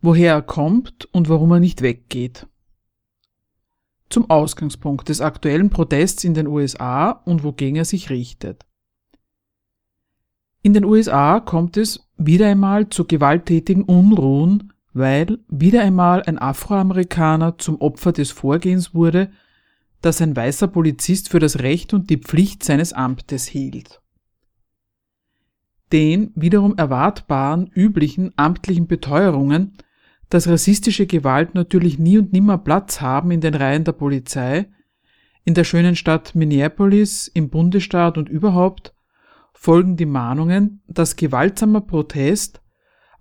Woher er kommt und warum er nicht weggeht. Zum Ausgangspunkt des aktuellen Protests in den USA und wogegen er sich richtet. In den USA kommt es wieder einmal zu gewalttätigen Unruhen, weil wieder einmal ein Afroamerikaner zum Opfer des Vorgehens wurde, das ein weißer Polizist für das Recht und die Pflicht seines Amtes hielt den wiederum erwartbaren üblichen amtlichen Beteuerungen, dass rassistische Gewalt natürlich nie und nimmer Platz haben in den Reihen der Polizei, in der schönen Stadt Minneapolis, im Bundesstaat und überhaupt, folgen die Mahnungen, dass gewaltsamer Protest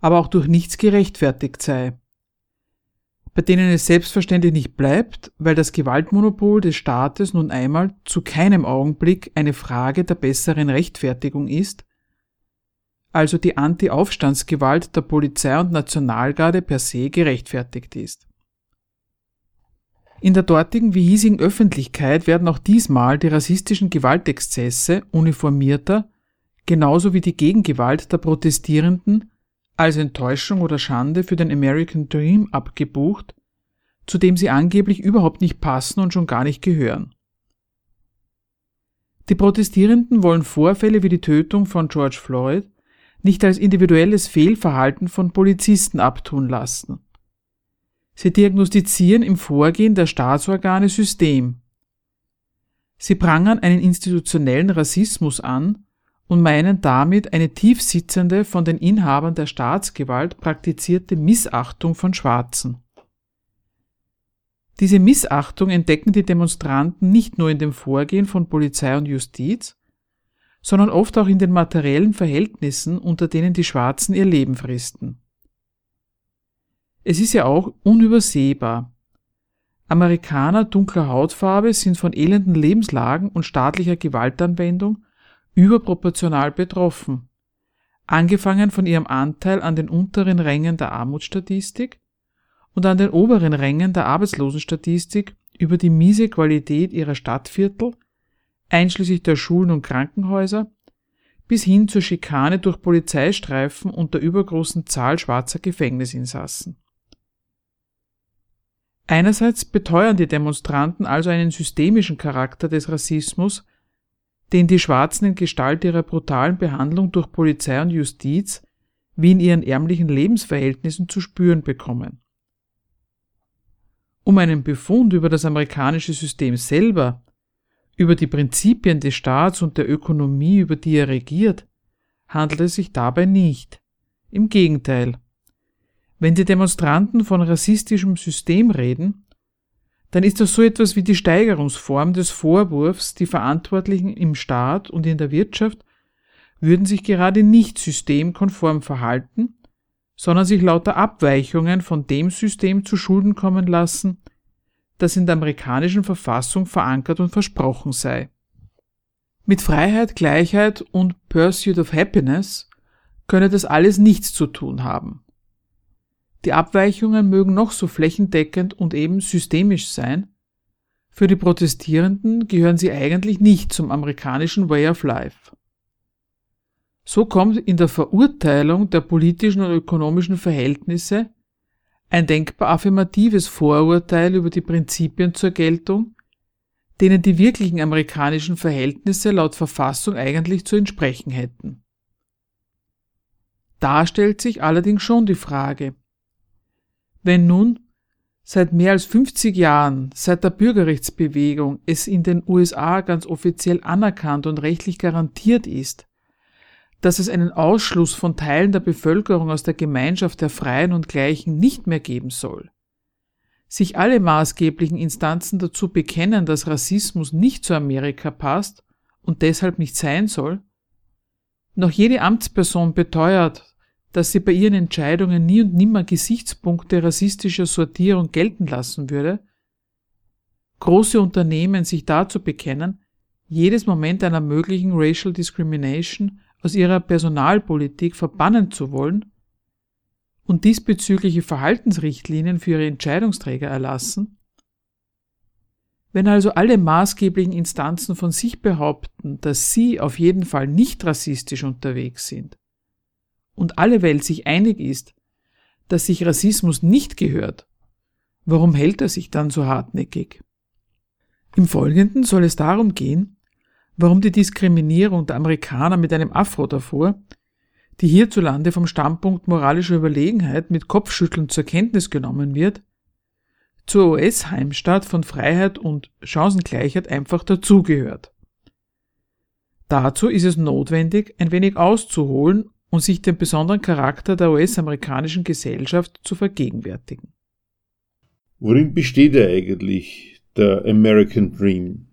aber auch durch nichts gerechtfertigt sei, bei denen es selbstverständlich nicht bleibt, weil das Gewaltmonopol des Staates nun einmal zu keinem Augenblick eine Frage der besseren Rechtfertigung ist, also die Anti-Aufstandsgewalt der Polizei und Nationalgarde per se gerechtfertigt ist. In der dortigen wie hiesigen Öffentlichkeit werden auch diesmal die rassistischen Gewaltexzesse uniformierter, genauso wie die Gegengewalt der Protestierenden, als Enttäuschung oder Schande für den American Dream abgebucht, zu dem sie angeblich überhaupt nicht passen und schon gar nicht gehören. Die Protestierenden wollen Vorfälle wie die Tötung von George Floyd nicht als individuelles Fehlverhalten von Polizisten abtun lassen. Sie diagnostizieren im Vorgehen der Staatsorgane System. Sie prangern einen institutionellen Rassismus an und meinen damit eine tiefsitzende, von den Inhabern der Staatsgewalt praktizierte Missachtung von Schwarzen. Diese Missachtung entdecken die Demonstranten nicht nur in dem Vorgehen von Polizei und Justiz, sondern oft auch in den materiellen Verhältnissen, unter denen die Schwarzen ihr Leben fristen. Es ist ja auch unübersehbar. Amerikaner dunkler Hautfarbe sind von elenden Lebenslagen und staatlicher Gewaltanwendung überproportional betroffen, angefangen von ihrem Anteil an den unteren Rängen der Armutsstatistik und an den oberen Rängen der Arbeitslosenstatistik über die miese Qualität ihrer Stadtviertel einschließlich der Schulen und Krankenhäuser, bis hin zur Schikane durch Polizeistreifen und der übergroßen Zahl schwarzer Gefängnisinsassen. Einerseits beteuern die Demonstranten also einen systemischen Charakter des Rassismus, den die Schwarzen in Gestalt ihrer brutalen Behandlung durch Polizei und Justiz wie in ihren ärmlichen Lebensverhältnissen zu spüren bekommen. Um einen Befund über das amerikanische System selber über die Prinzipien des Staats und der Ökonomie, über die er regiert, handelt es sich dabei nicht. Im Gegenteil. Wenn die Demonstranten von rassistischem System reden, dann ist das so etwas wie die Steigerungsform des Vorwurfs, die Verantwortlichen im Staat und in der Wirtschaft würden sich gerade nicht systemkonform verhalten, sondern sich lauter Abweichungen von dem System zu Schulden kommen lassen, das in der amerikanischen Verfassung verankert und versprochen sei. Mit Freiheit, Gleichheit und Pursuit of Happiness könne das alles nichts zu tun haben. Die Abweichungen mögen noch so flächendeckend und eben systemisch sein, für die Protestierenden gehören sie eigentlich nicht zum amerikanischen Way of Life. So kommt in der Verurteilung der politischen und ökonomischen Verhältnisse ein denkbar affirmatives Vorurteil über die Prinzipien zur Geltung, denen die wirklichen amerikanischen Verhältnisse laut Verfassung eigentlich zu entsprechen hätten. Da stellt sich allerdings schon die Frage, wenn nun seit mehr als 50 Jahren, seit der Bürgerrechtsbewegung, es in den USA ganz offiziell anerkannt und rechtlich garantiert ist, dass es einen Ausschluss von Teilen der Bevölkerung aus der Gemeinschaft der Freien und Gleichen nicht mehr geben soll, sich alle maßgeblichen Instanzen dazu bekennen, dass Rassismus nicht zu Amerika passt und deshalb nicht sein soll, noch jede Amtsperson beteuert, dass sie bei ihren Entscheidungen nie und nimmer Gesichtspunkte rassistischer Sortierung gelten lassen würde, große Unternehmen sich dazu bekennen, jedes Moment einer möglichen Racial Discrimination aus ihrer Personalpolitik verbannen zu wollen und diesbezügliche Verhaltensrichtlinien für ihre Entscheidungsträger erlassen? Wenn also alle maßgeblichen Instanzen von sich behaupten, dass sie auf jeden Fall nicht rassistisch unterwegs sind und alle Welt sich einig ist, dass sich Rassismus nicht gehört, warum hält er sich dann so hartnäckig? Im Folgenden soll es darum gehen, warum die Diskriminierung der Amerikaner mit einem Afro davor, die hierzulande vom Standpunkt moralischer Überlegenheit mit Kopfschütteln zur Kenntnis genommen wird, zur US-Heimstatt von Freiheit und Chancengleichheit einfach dazugehört. Dazu ist es notwendig, ein wenig auszuholen und sich den besonderen Charakter der US-amerikanischen Gesellschaft zu vergegenwärtigen. Worin besteht er eigentlich, der American Dream?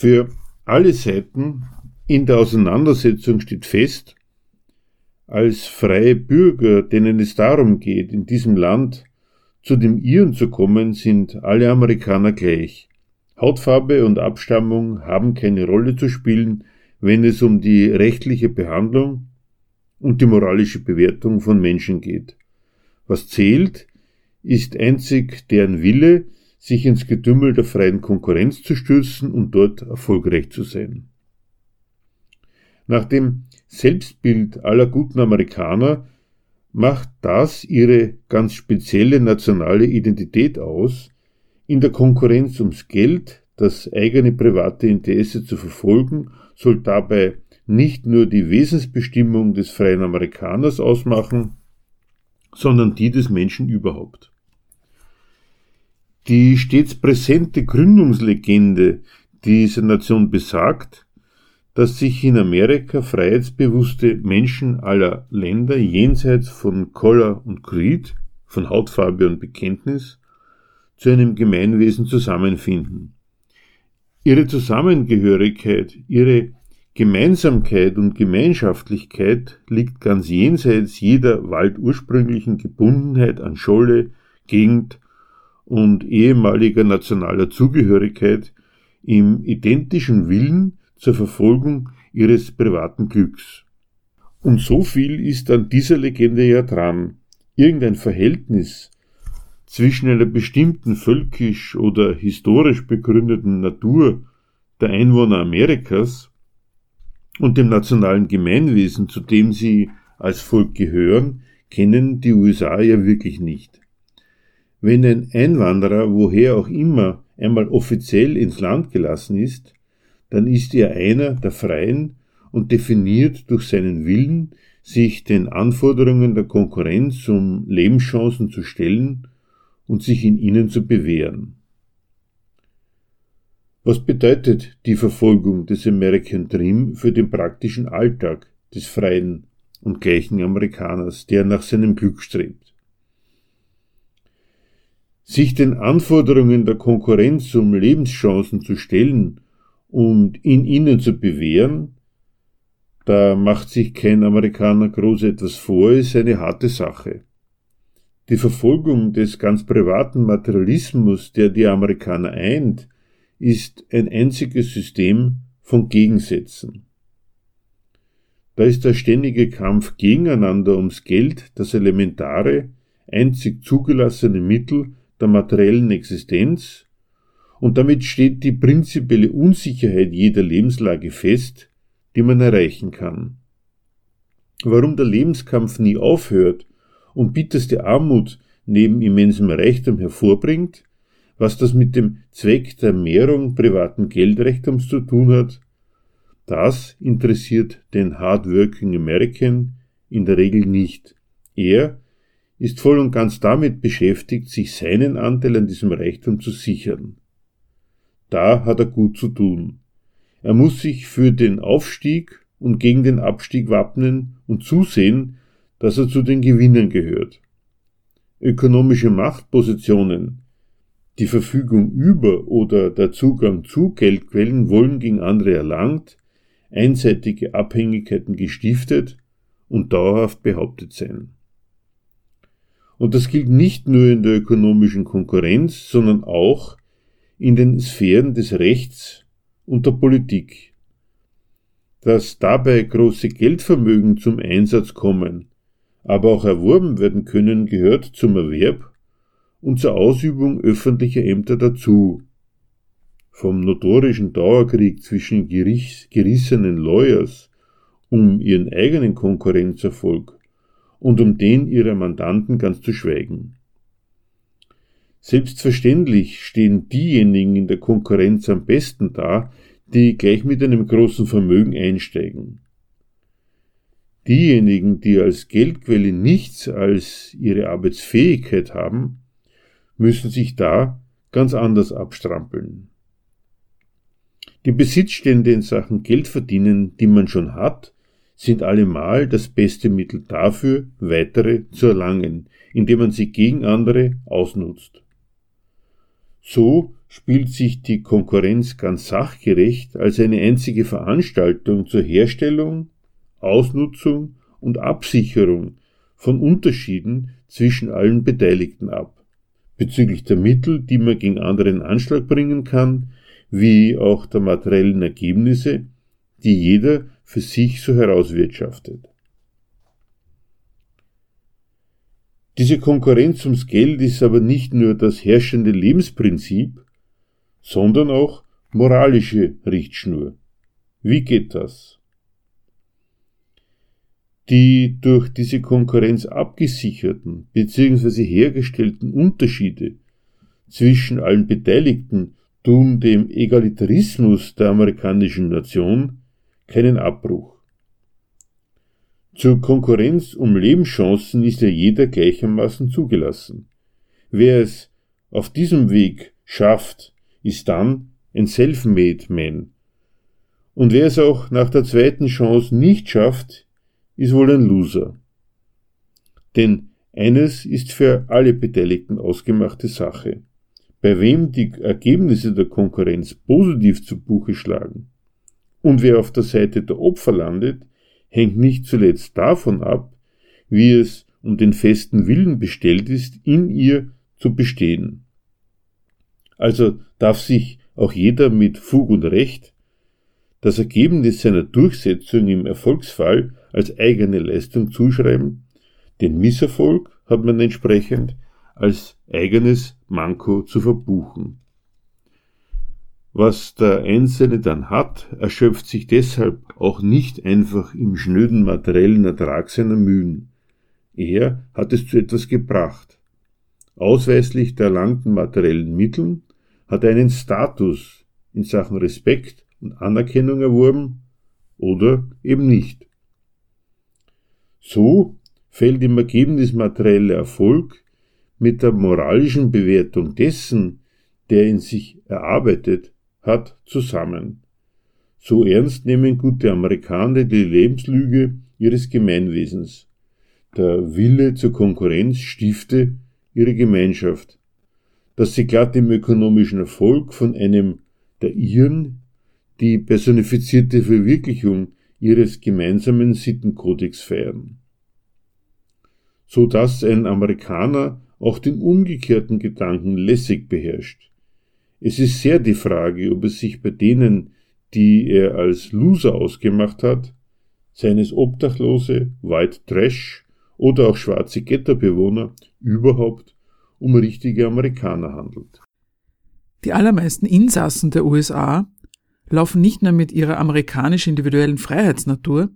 Für alle Seiten in der Auseinandersetzung steht fest, als freie Bürger, denen es darum geht, in diesem Land zu dem Ihren zu kommen, sind alle Amerikaner gleich. Hautfarbe und Abstammung haben keine Rolle zu spielen, wenn es um die rechtliche Behandlung und die moralische Bewertung von Menschen geht. Was zählt, ist einzig deren Wille, sich ins Getümmel der freien Konkurrenz zu stürzen und dort erfolgreich zu sein. Nach dem Selbstbild aller guten Amerikaner macht das ihre ganz spezielle nationale Identität aus, in der Konkurrenz ums Geld das eigene private Interesse zu verfolgen, soll dabei nicht nur die Wesensbestimmung des freien Amerikaners ausmachen, sondern die des Menschen überhaupt. Die stets präsente Gründungslegende dieser Nation besagt, dass sich in Amerika freiheitsbewusste Menschen aller Länder jenseits von Color und Creed, von Hautfarbe und Bekenntnis, zu einem Gemeinwesen zusammenfinden. Ihre Zusammengehörigkeit, ihre Gemeinsamkeit und Gemeinschaftlichkeit liegt ganz jenseits jeder waldursprünglichen Gebundenheit an Scholle, Gegend und ehemaliger nationaler Zugehörigkeit im identischen Willen zur Verfolgung ihres privaten Glücks. Und so viel ist an dieser Legende ja dran. Irgendein Verhältnis zwischen einer bestimmten völkisch oder historisch begründeten Natur der Einwohner Amerikas und dem nationalen Gemeinwesen, zu dem sie als Volk gehören, kennen die USA ja wirklich nicht. Wenn ein Einwanderer, woher auch immer, einmal offiziell ins Land gelassen ist, dann ist er einer der Freien und definiert durch seinen Willen, sich den Anforderungen der Konkurrenz um Lebenschancen zu stellen und sich in ihnen zu bewähren. Was bedeutet die Verfolgung des American Dream für den praktischen Alltag des freien und gleichen Amerikaners, der nach seinem Glück strebt? Sich den Anforderungen der Konkurrenz um Lebenschancen zu stellen und in ihnen zu bewähren, da macht sich kein Amerikaner groß etwas vor, ist eine harte Sache. Die Verfolgung des ganz privaten Materialismus, der die Amerikaner eint, ist ein einziges System von Gegensätzen. Da ist der ständige Kampf gegeneinander ums Geld das elementare, einzig zugelassene Mittel, der materiellen Existenz und damit steht die prinzipielle Unsicherheit jeder Lebenslage fest, die man erreichen kann. Warum der Lebenskampf nie aufhört und bitterste Armut neben immensem Reichtum hervorbringt, was das mit dem Zweck der Mehrung privaten Geldreichtums zu tun hat, das interessiert den Hardworking American in der Regel nicht. Er ist voll und ganz damit beschäftigt, sich seinen Anteil an diesem Reichtum zu sichern. Da hat er gut zu tun. Er muss sich für den Aufstieg und gegen den Abstieg wappnen und zusehen, dass er zu den Gewinnern gehört. Ökonomische Machtpositionen, die Verfügung über oder der Zugang zu Geldquellen wollen gegen andere erlangt, einseitige Abhängigkeiten gestiftet und dauerhaft behauptet sein. Und das gilt nicht nur in der ökonomischen Konkurrenz, sondern auch in den Sphären des Rechts und der Politik. Dass dabei große Geldvermögen zum Einsatz kommen, aber auch erworben werden können, gehört zum Erwerb und zur Ausübung öffentlicher Ämter dazu. Vom notorischen Dauerkrieg zwischen gerissenen Lawyers um ihren eigenen Konkurrenzerfolg und um den ihrer Mandanten ganz zu schweigen. Selbstverständlich stehen diejenigen in der Konkurrenz am besten da, die gleich mit einem großen Vermögen einsteigen. Diejenigen, die als Geldquelle nichts als ihre Arbeitsfähigkeit haben, müssen sich da ganz anders abstrampeln. Die Besitzstände in Sachen Geldverdienen, die man schon hat, sind allemal das beste Mittel dafür, weitere zu erlangen, indem man sie gegen andere ausnutzt. So spielt sich die Konkurrenz ganz sachgerecht als eine einzige Veranstaltung zur Herstellung, Ausnutzung und Absicherung von Unterschieden zwischen allen Beteiligten ab, bezüglich der Mittel, die man gegen andere in Anschlag bringen kann, wie auch der materiellen Ergebnisse, die jeder für sich so herauswirtschaftet. Diese Konkurrenz ums Geld ist aber nicht nur das herrschende Lebensprinzip, sondern auch moralische Richtschnur. Wie geht das? Die durch diese Konkurrenz abgesicherten bzw. hergestellten Unterschiede zwischen allen Beteiligten tun dem Egalitarismus der amerikanischen Nation keinen Abbruch. Zur Konkurrenz um Lebenschancen ist ja jeder gleichermaßen zugelassen. Wer es auf diesem Weg schafft, ist dann ein Self-Made Man. Und wer es auch nach der zweiten Chance nicht schafft, ist wohl ein Loser. Denn eines ist für alle Beteiligten ausgemachte Sache. Bei wem die Ergebnisse der Konkurrenz positiv zu Buche schlagen, und wer auf der Seite der Opfer landet, hängt nicht zuletzt davon ab, wie es um den festen Willen bestellt ist, in ihr zu bestehen. Also darf sich auch jeder mit Fug und Recht das Ergebnis seiner Durchsetzung im Erfolgsfall als eigene Leistung zuschreiben, den Misserfolg hat man entsprechend als eigenes Manko zu verbuchen. Was der Einzelne dann hat, erschöpft sich deshalb auch nicht einfach im schnöden materiellen Ertrag seiner Mühen. Er hat es zu etwas gebracht. Ausweislich der erlangten materiellen Mitteln hat er einen Status in Sachen Respekt und Anerkennung erworben oder eben nicht. So fällt im Ergebnis materieller Erfolg mit der moralischen Bewertung dessen, der ihn sich erarbeitet, hat, zusammen. So ernst nehmen gute Amerikaner die Lebenslüge ihres Gemeinwesens. Der Wille zur Konkurrenz stifte ihre Gemeinschaft. Dass sie glatt im ökonomischen Erfolg von einem der ihren die personifizierte Verwirklichung ihres gemeinsamen Sittenkodex feiern. So dass ein Amerikaner auch den umgekehrten Gedanken lässig beherrscht. Es ist sehr die Frage, ob es sich bei denen, die er als Loser ausgemacht hat, seines Obdachlose, White Trash oder auch schwarze Ghettobewohner überhaupt um richtige Amerikaner handelt. Die allermeisten Insassen der USA laufen nicht nur mit ihrer amerikanisch-individuellen Freiheitsnatur,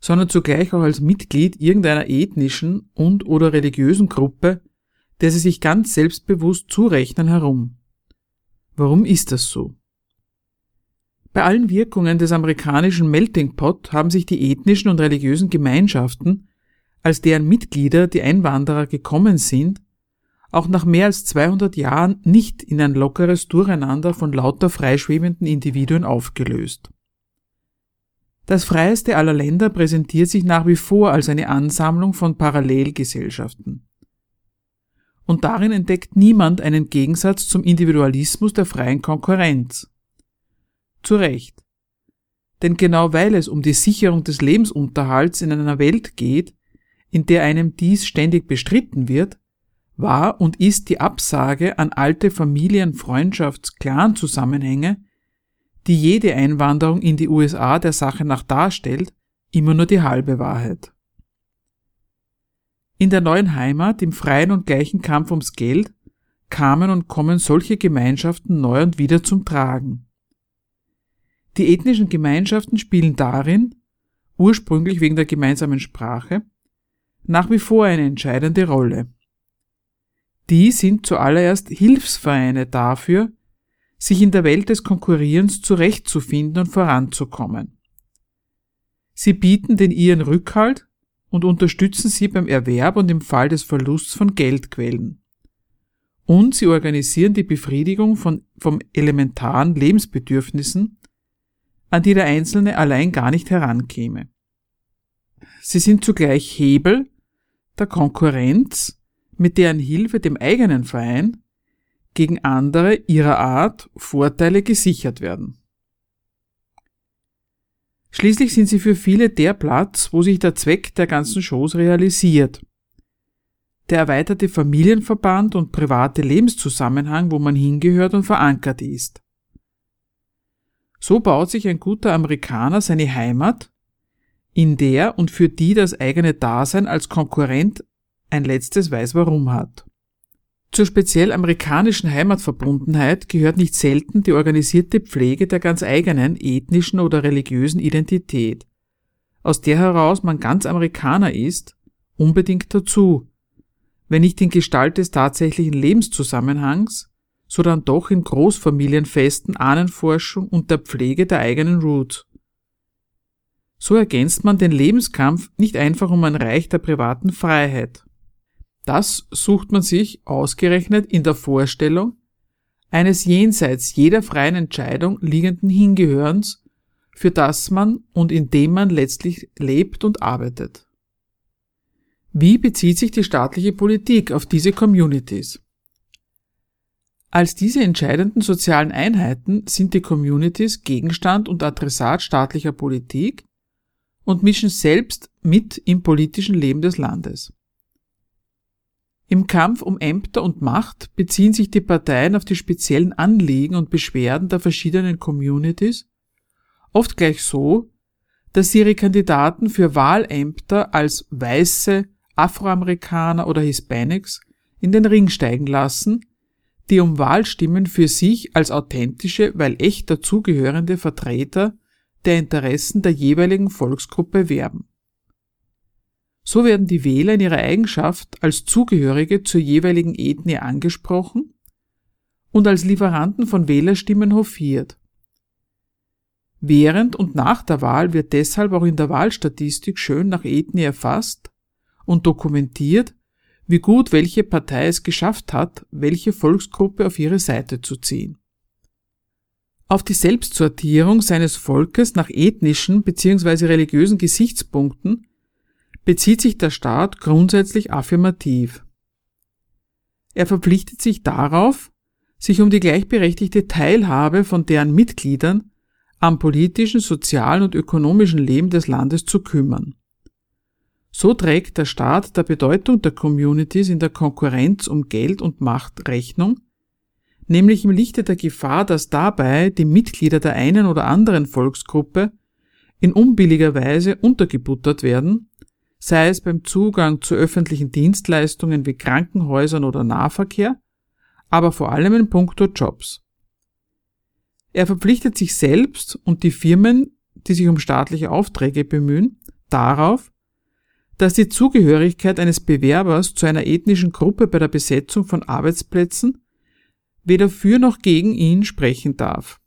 sondern zugleich auch als Mitglied irgendeiner ethnischen und oder religiösen Gruppe, der sie sich ganz selbstbewusst zurechnen herum. Warum ist das so? Bei allen Wirkungen des amerikanischen Melting Pot haben sich die ethnischen und religiösen Gemeinschaften, als deren Mitglieder die Einwanderer gekommen sind, auch nach mehr als 200 Jahren nicht in ein lockeres Durcheinander von lauter freischwebenden Individuen aufgelöst. Das freieste aller Länder präsentiert sich nach wie vor als eine Ansammlung von Parallelgesellschaften und darin entdeckt niemand einen Gegensatz zum Individualismus der freien Konkurrenz. Zu Recht. Denn genau weil es um die Sicherung des Lebensunterhalts in einer Welt geht, in der einem dies ständig bestritten wird, war und ist die Absage an alte Familien-, Freundschafts-, Clan-Zusammenhänge, die jede Einwanderung in die USA der Sache nach darstellt, immer nur die halbe Wahrheit. In der neuen Heimat, im freien und gleichen Kampf ums Geld, kamen und kommen solche Gemeinschaften neu und wieder zum Tragen. Die ethnischen Gemeinschaften spielen darin, ursprünglich wegen der gemeinsamen Sprache, nach wie vor eine entscheidende Rolle. Die sind zuallererst Hilfsvereine dafür, sich in der Welt des Konkurrierens zurechtzufinden und voranzukommen. Sie bieten den ihren Rückhalt und unterstützen sie beim Erwerb und im Fall des Verlusts von Geldquellen. Und sie organisieren die Befriedigung von, vom elementaren Lebensbedürfnissen, an die der Einzelne allein gar nicht herankäme. Sie sind zugleich Hebel der Konkurrenz, mit deren Hilfe dem eigenen Verein gegen andere ihrer Art Vorteile gesichert werden. Schließlich sind sie für viele der Platz, wo sich der Zweck der ganzen Shows realisiert. Der erweiterte Familienverband und private Lebenszusammenhang, wo man hingehört und verankert ist. So baut sich ein guter Amerikaner seine Heimat, in der und für die das eigene Dasein als Konkurrent ein letztes Weiß warum hat. Zur speziell amerikanischen Heimatverbundenheit gehört nicht selten die organisierte Pflege der ganz eigenen ethnischen oder religiösen Identität, aus der heraus man ganz Amerikaner ist, unbedingt dazu, wenn nicht in Gestalt des tatsächlichen Lebenszusammenhangs, so dann doch in Großfamilienfesten, Ahnenforschung und der Pflege der eigenen Roots. So ergänzt man den Lebenskampf nicht einfach um ein Reich der privaten Freiheit. Das sucht man sich ausgerechnet in der Vorstellung eines jenseits jeder freien Entscheidung liegenden Hingehörens, für das man und in dem man letztlich lebt und arbeitet. Wie bezieht sich die staatliche Politik auf diese Communities? Als diese entscheidenden sozialen Einheiten sind die Communities Gegenstand und Adressat staatlicher Politik und mischen selbst mit im politischen Leben des Landes. Im Kampf um Ämter und Macht beziehen sich die Parteien auf die speziellen Anliegen und Beschwerden der verschiedenen Communities, oft gleich so, dass sie ihre Kandidaten für Wahlämter als Weiße, Afroamerikaner oder Hispanics in den Ring steigen lassen, die um Wahlstimmen für sich als authentische, weil echt dazugehörende Vertreter der Interessen der jeweiligen Volksgruppe werben. So werden die Wähler in ihrer Eigenschaft als Zugehörige zur jeweiligen Ethnie angesprochen und als Lieferanten von Wählerstimmen hofiert. Während und nach der Wahl wird deshalb auch in der Wahlstatistik schön nach Ethnie erfasst und dokumentiert, wie gut welche Partei es geschafft hat, welche Volksgruppe auf ihre Seite zu ziehen. Auf die Selbstsortierung seines Volkes nach ethnischen bzw. religiösen Gesichtspunkten bezieht sich der Staat grundsätzlich affirmativ. Er verpflichtet sich darauf, sich um die gleichberechtigte Teilhabe von deren Mitgliedern am politischen, sozialen und ökonomischen Leben des Landes zu kümmern. So trägt der Staat der Bedeutung der Communities in der Konkurrenz um Geld und Macht Rechnung, nämlich im Lichte der Gefahr, dass dabei die Mitglieder der einen oder anderen Volksgruppe in unbilliger Weise untergebuttert werden sei es beim Zugang zu öffentlichen Dienstleistungen wie Krankenhäusern oder Nahverkehr, aber vor allem in puncto Jobs. Er verpflichtet sich selbst und die Firmen, die sich um staatliche Aufträge bemühen, darauf, dass die Zugehörigkeit eines Bewerbers zu einer ethnischen Gruppe bei der Besetzung von Arbeitsplätzen weder für noch gegen ihn sprechen darf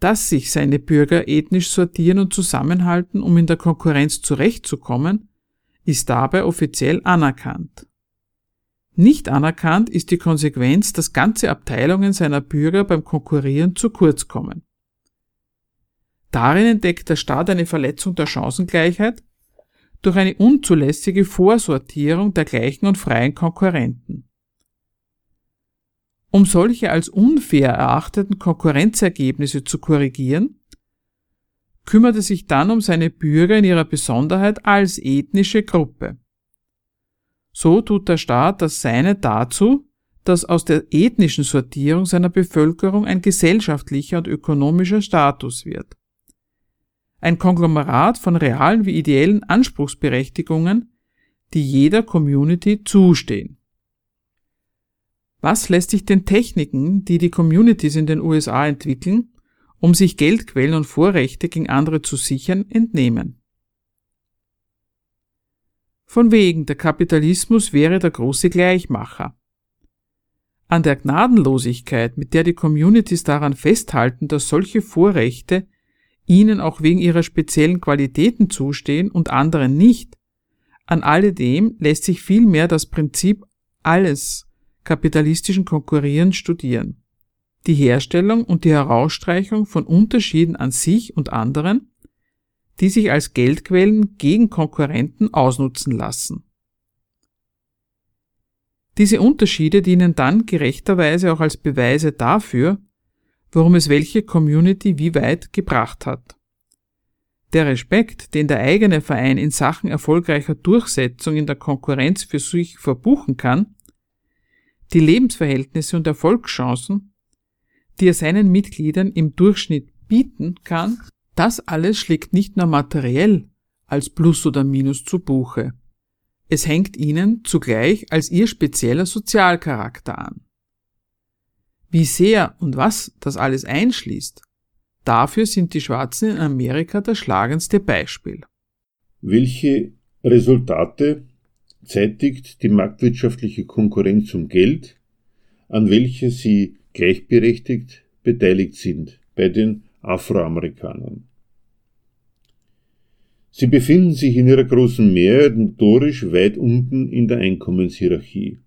dass sich seine Bürger ethnisch sortieren und zusammenhalten, um in der Konkurrenz zurechtzukommen, ist dabei offiziell anerkannt. Nicht anerkannt ist die Konsequenz, dass ganze Abteilungen seiner Bürger beim Konkurrieren zu kurz kommen. Darin entdeckt der Staat eine Verletzung der Chancengleichheit durch eine unzulässige Vorsortierung der gleichen und freien Konkurrenten. Um solche als unfair erachteten Konkurrenzergebnisse zu korrigieren, kümmerte sich dann um seine Bürger in ihrer Besonderheit als ethnische Gruppe. So tut der Staat das Seine dazu, dass aus der ethnischen Sortierung seiner Bevölkerung ein gesellschaftlicher und ökonomischer Status wird. Ein Konglomerat von realen wie ideellen Anspruchsberechtigungen, die jeder Community zustehen. Was lässt sich den Techniken, die die Communities in den USA entwickeln, um sich Geldquellen und Vorrechte gegen andere zu sichern, entnehmen? Von wegen, der Kapitalismus wäre der große Gleichmacher. An der Gnadenlosigkeit, mit der die Communities daran festhalten, dass solche Vorrechte ihnen auch wegen ihrer speziellen Qualitäten zustehen und anderen nicht, an alledem lässt sich vielmehr das Prinzip alles kapitalistischen Konkurrierens studieren. Die Herstellung und die Herausstreichung von Unterschieden an sich und anderen, die sich als Geldquellen gegen Konkurrenten ausnutzen lassen. Diese Unterschiede dienen dann gerechterweise auch als Beweise dafür, worum es welche Community wie weit gebracht hat. Der Respekt, den der eigene Verein in Sachen erfolgreicher Durchsetzung in der Konkurrenz für sich verbuchen kann, die Lebensverhältnisse und Erfolgschancen, die er seinen Mitgliedern im Durchschnitt bieten kann, das alles schlägt nicht nur materiell als Plus oder Minus zu Buche. Es hängt ihnen zugleich als ihr spezieller Sozialcharakter an. Wie sehr und was das alles einschließt, dafür sind die Schwarzen in Amerika das schlagendste Beispiel. Welche Resultate zeitigt die marktwirtschaftliche Konkurrenz um Geld, an welcher sie gleichberechtigt beteiligt sind bei den Afroamerikanern. Sie befinden sich in ihrer großen Mehrheit notorisch weit unten in der Einkommenshierarchie.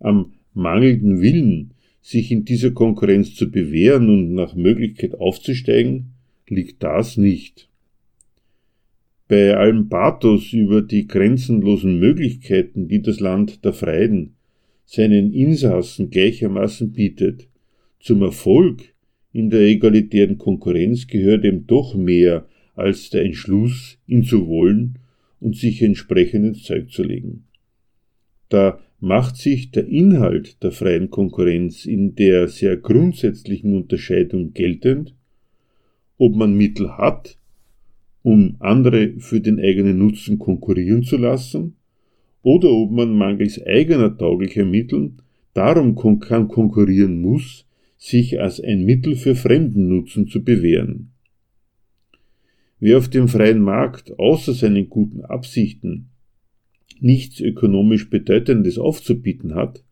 Am mangelnden Willen, sich in dieser Konkurrenz zu bewähren und nach Möglichkeit aufzusteigen, liegt das nicht. Bei allem Pathos über die grenzenlosen Möglichkeiten, die das Land der Freien seinen Insassen gleichermaßen bietet, zum Erfolg in der egalitären Konkurrenz gehört eben doch mehr als der Entschluss, ihn zu wollen und sich entsprechend ins Zeug zu legen. Da macht sich der Inhalt der freien Konkurrenz in der sehr grundsätzlichen Unterscheidung geltend, ob man Mittel hat, um andere für den eigenen Nutzen konkurrieren zu lassen, oder ob man mangels eigener tauglicher Mittel darum kon kann konkurrieren muss, sich als ein Mittel für fremden Nutzen zu bewähren. Wer auf dem freien Markt außer seinen guten Absichten nichts ökonomisch Bedeutendes aufzubieten hat,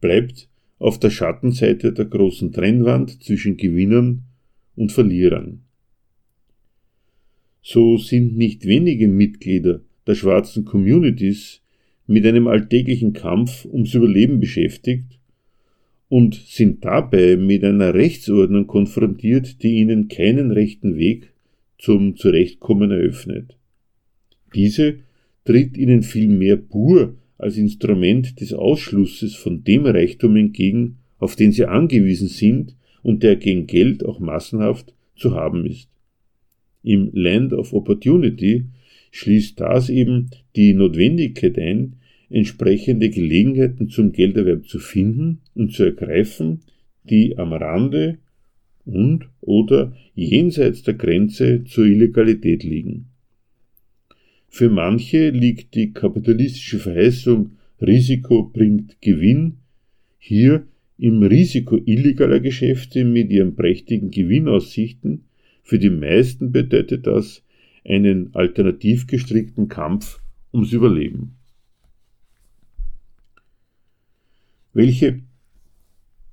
bleibt auf der Schattenseite der großen Trennwand zwischen Gewinnern und Verlierern. So sind nicht wenige Mitglieder der schwarzen Communities mit einem alltäglichen Kampf ums Überleben beschäftigt und sind dabei mit einer Rechtsordnung konfrontiert, die ihnen keinen rechten Weg zum Zurechtkommen eröffnet. Diese tritt ihnen vielmehr pur als Instrument des Ausschlusses von dem Reichtum entgegen, auf den sie angewiesen sind und der gegen Geld auch massenhaft zu haben ist. Im Land of Opportunity schließt das eben die Notwendigkeit ein, entsprechende Gelegenheiten zum Gelderwerb zu finden und zu ergreifen, die am Rande und oder jenseits der Grenze zur Illegalität liegen. Für manche liegt die kapitalistische Verheißung Risiko bringt Gewinn hier im Risiko illegaler Geschäfte mit ihren prächtigen Gewinnaussichten für die meisten bedeutet das einen alternativ gestrickten Kampf ums Überleben. Welche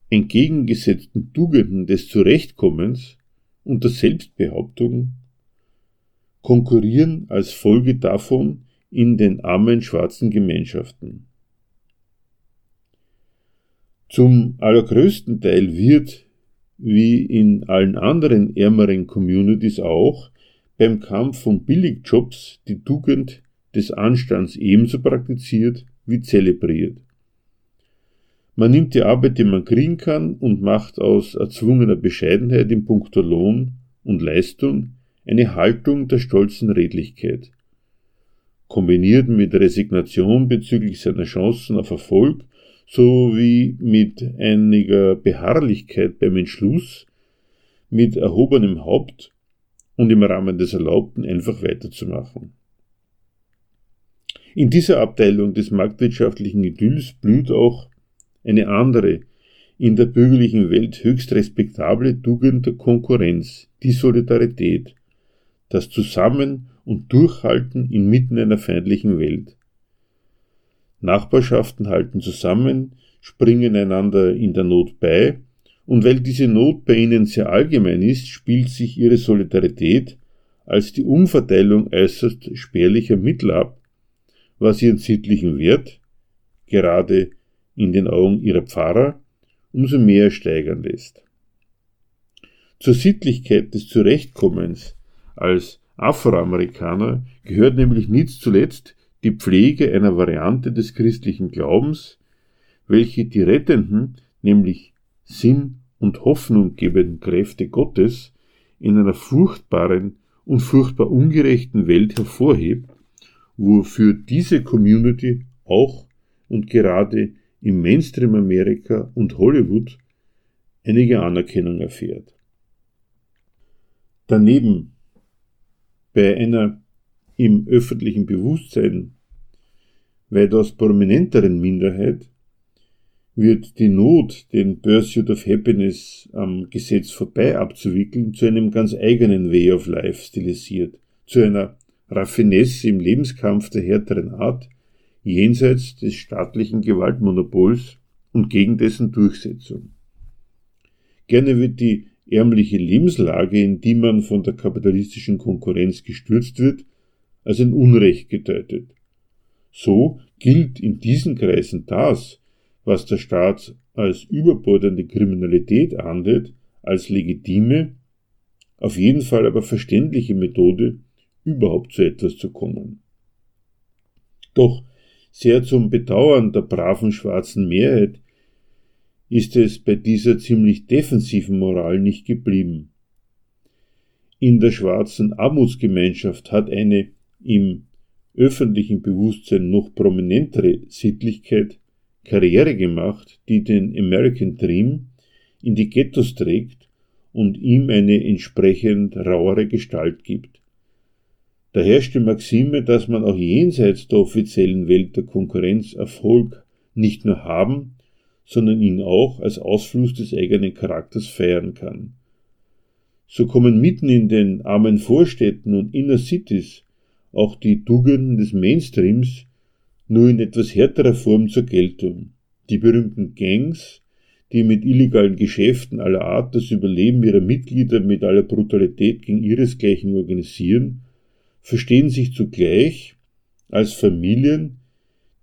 entgegengesetzten Tugenden des Zurechtkommens und der Selbstbehauptung konkurrieren als Folge davon in den armen schwarzen Gemeinschaften. Zum allergrößten Teil wird wie in allen anderen ärmeren Communities auch, beim Kampf um Billigjobs die Tugend des Anstands ebenso praktiziert wie zelebriert. Man nimmt die Arbeit, die man kriegen kann, und macht aus erzwungener Bescheidenheit in puncto Lohn und Leistung eine Haltung der stolzen Redlichkeit. Kombiniert mit Resignation bezüglich seiner Chancen auf Erfolg sowie mit einiger Beharrlichkeit beim Entschluss, mit erhobenem Haupt und im Rahmen des Erlaubten einfach weiterzumachen. In dieser Abteilung des marktwirtschaftlichen Idylls blüht auch eine andere, in der bürgerlichen Welt höchst respektable Tugend der Konkurrenz, die Solidarität, das Zusammen- und Durchhalten inmitten einer feindlichen Welt. Nachbarschaften halten zusammen, springen einander in der Not bei, und weil diese Not bei ihnen sehr allgemein ist, spielt sich ihre Solidarität als die Umverteilung äußerst spärlicher Mittel ab, was ihren sittlichen Wert, gerade in den Augen ihrer Pfarrer, umso mehr steigern lässt. Zur Sittlichkeit des Zurechtkommens als Afroamerikaner gehört nämlich nicht zuletzt die Pflege einer Variante des christlichen Glaubens, welche die rettenden, nämlich Sinn und hoffnunggebenden Kräfte Gottes in einer furchtbaren und furchtbar ungerechten Welt hervorhebt, wofür diese Community auch und gerade im Mainstream Amerika und Hollywood einige Anerkennung erfährt. Daneben bei einer im öffentlichen Bewusstsein weitaus prominenteren Minderheit wird die Not, den Pursuit of Happiness am Gesetz vorbei abzuwickeln, zu einem ganz eigenen Way of Life stilisiert, zu einer Raffinesse im Lebenskampf der härteren Art, jenseits des staatlichen Gewaltmonopols und gegen dessen Durchsetzung. Gerne wird die ärmliche Lebenslage, in die man von der kapitalistischen Konkurrenz gestürzt wird, als ein Unrecht gedeutet. So gilt in diesen Kreisen das, was der Staat als überbordende Kriminalität ahndet, als legitime, auf jeden Fall aber verständliche Methode, überhaupt zu etwas zu kommen. Doch sehr zum Bedauern der braven schwarzen Mehrheit ist es bei dieser ziemlich defensiven Moral nicht geblieben. In der schwarzen Armutsgemeinschaft hat eine im öffentlichen Bewusstsein noch prominentere Sittlichkeit Karriere gemacht, die den American Dream in die Ghettos trägt und ihm eine entsprechend rauere Gestalt gibt. Da herrscht die Maxime, dass man auch jenseits der offiziellen Welt der Konkurrenz Erfolg nicht nur haben, sondern ihn auch als Ausfluss des eigenen Charakters feiern kann. So kommen mitten in den armen Vorstädten und Inner Cities auch die Tugenden des Mainstreams nur in etwas härterer Form zur Geltung. Die berühmten Gangs, die mit illegalen Geschäften aller Art das Überleben ihrer Mitglieder mit aller Brutalität gegen ihresgleichen organisieren, verstehen sich zugleich als Familien,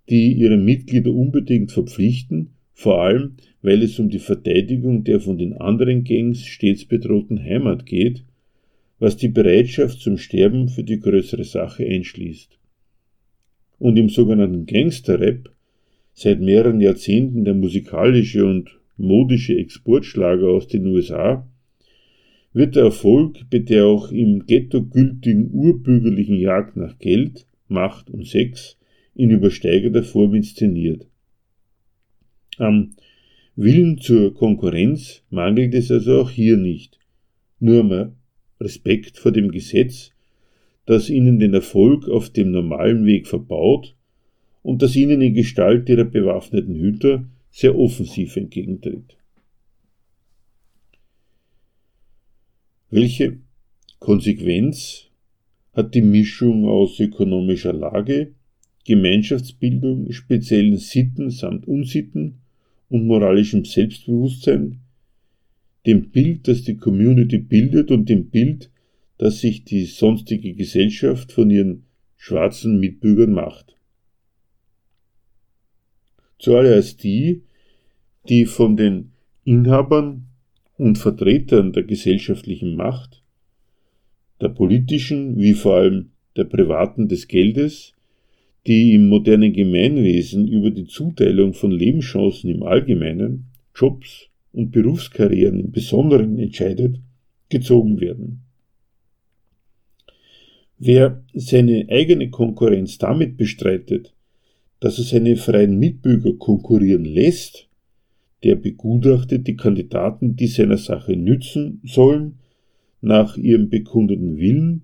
die ihre Mitglieder unbedingt verpflichten, vor allem weil es um die Verteidigung der von den anderen Gangs stets bedrohten Heimat geht, was die Bereitschaft zum Sterben für die größere Sache einschließt und im sogenannten Gangster-Rap seit mehreren Jahrzehnten der musikalische und modische Exportschlager aus den USA, wird der Erfolg bei der auch im Ghetto gültigen urbürgerlichen Jagd nach Geld, Macht und Sex in übersteigerter Form inszeniert. Am Willen zur Konkurrenz mangelt es also auch hier nicht, nur am Respekt vor dem Gesetz das ihnen den Erfolg auf dem normalen Weg verbaut und das ihnen in Gestalt ihrer bewaffneten Hüter sehr offensiv entgegentritt. Welche Konsequenz hat die Mischung aus ökonomischer Lage, Gemeinschaftsbildung, speziellen Sitten samt Unsitten und moralischem Selbstbewusstsein, dem Bild, das die Community bildet und dem Bild, das sich die sonstige Gesellschaft von ihren schwarzen Mitbürgern macht. Zuallererst die, die von den Inhabern und Vertretern der gesellschaftlichen Macht, der politischen wie vor allem der privaten des Geldes, die im modernen Gemeinwesen über die Zuteilung von Lebenschancen im Allgemeinen, Jobs und Berufskarrieren im Besonderen entscheidet, gezogen werden. Wer seine eigene Konkurrenz damit bestreitet, dass er seine freien Mitbürger konkurrieren lässt, der begutachtet die Kandidaten, die seiner Sache nützen sollen, nach ihrem bekundeten Willen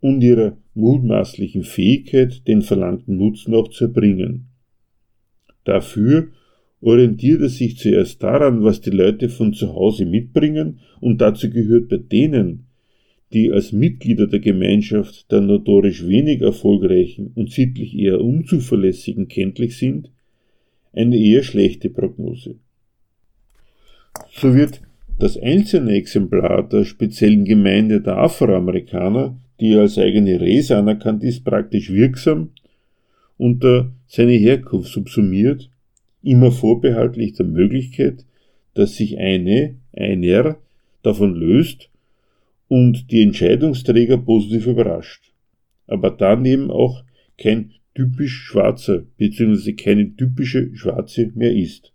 und ihrer mutmaßlichen Fähigkeit, den verlangten Nutzen auch zu erbringen. Dafür orientiert er sich zuerst daran, was die Leute von zu Hause mitbringen, und dazu gehört bei denen, die als Mitglieder der Gemeinschaft der notorisch wenig erfolgreichen und sittlich eher unzuverlässigen kenntlich sind, eine eher schlechte Prognose. So wird das einzelne Exemplar der speziellen Gemeinde der Afroamerikaner, die als eigene Res anerkannt ist, praktisch wirksam unter seine Herkunft subsumiert, immer vorbehaltlich der Möglichkeit, dass sich eine, einer davon löst und die Entscheidungsträger positiv überrascht. Aber daneben auch kein typisch Schwarzer bzw. keine typische Schwarze mehr ist.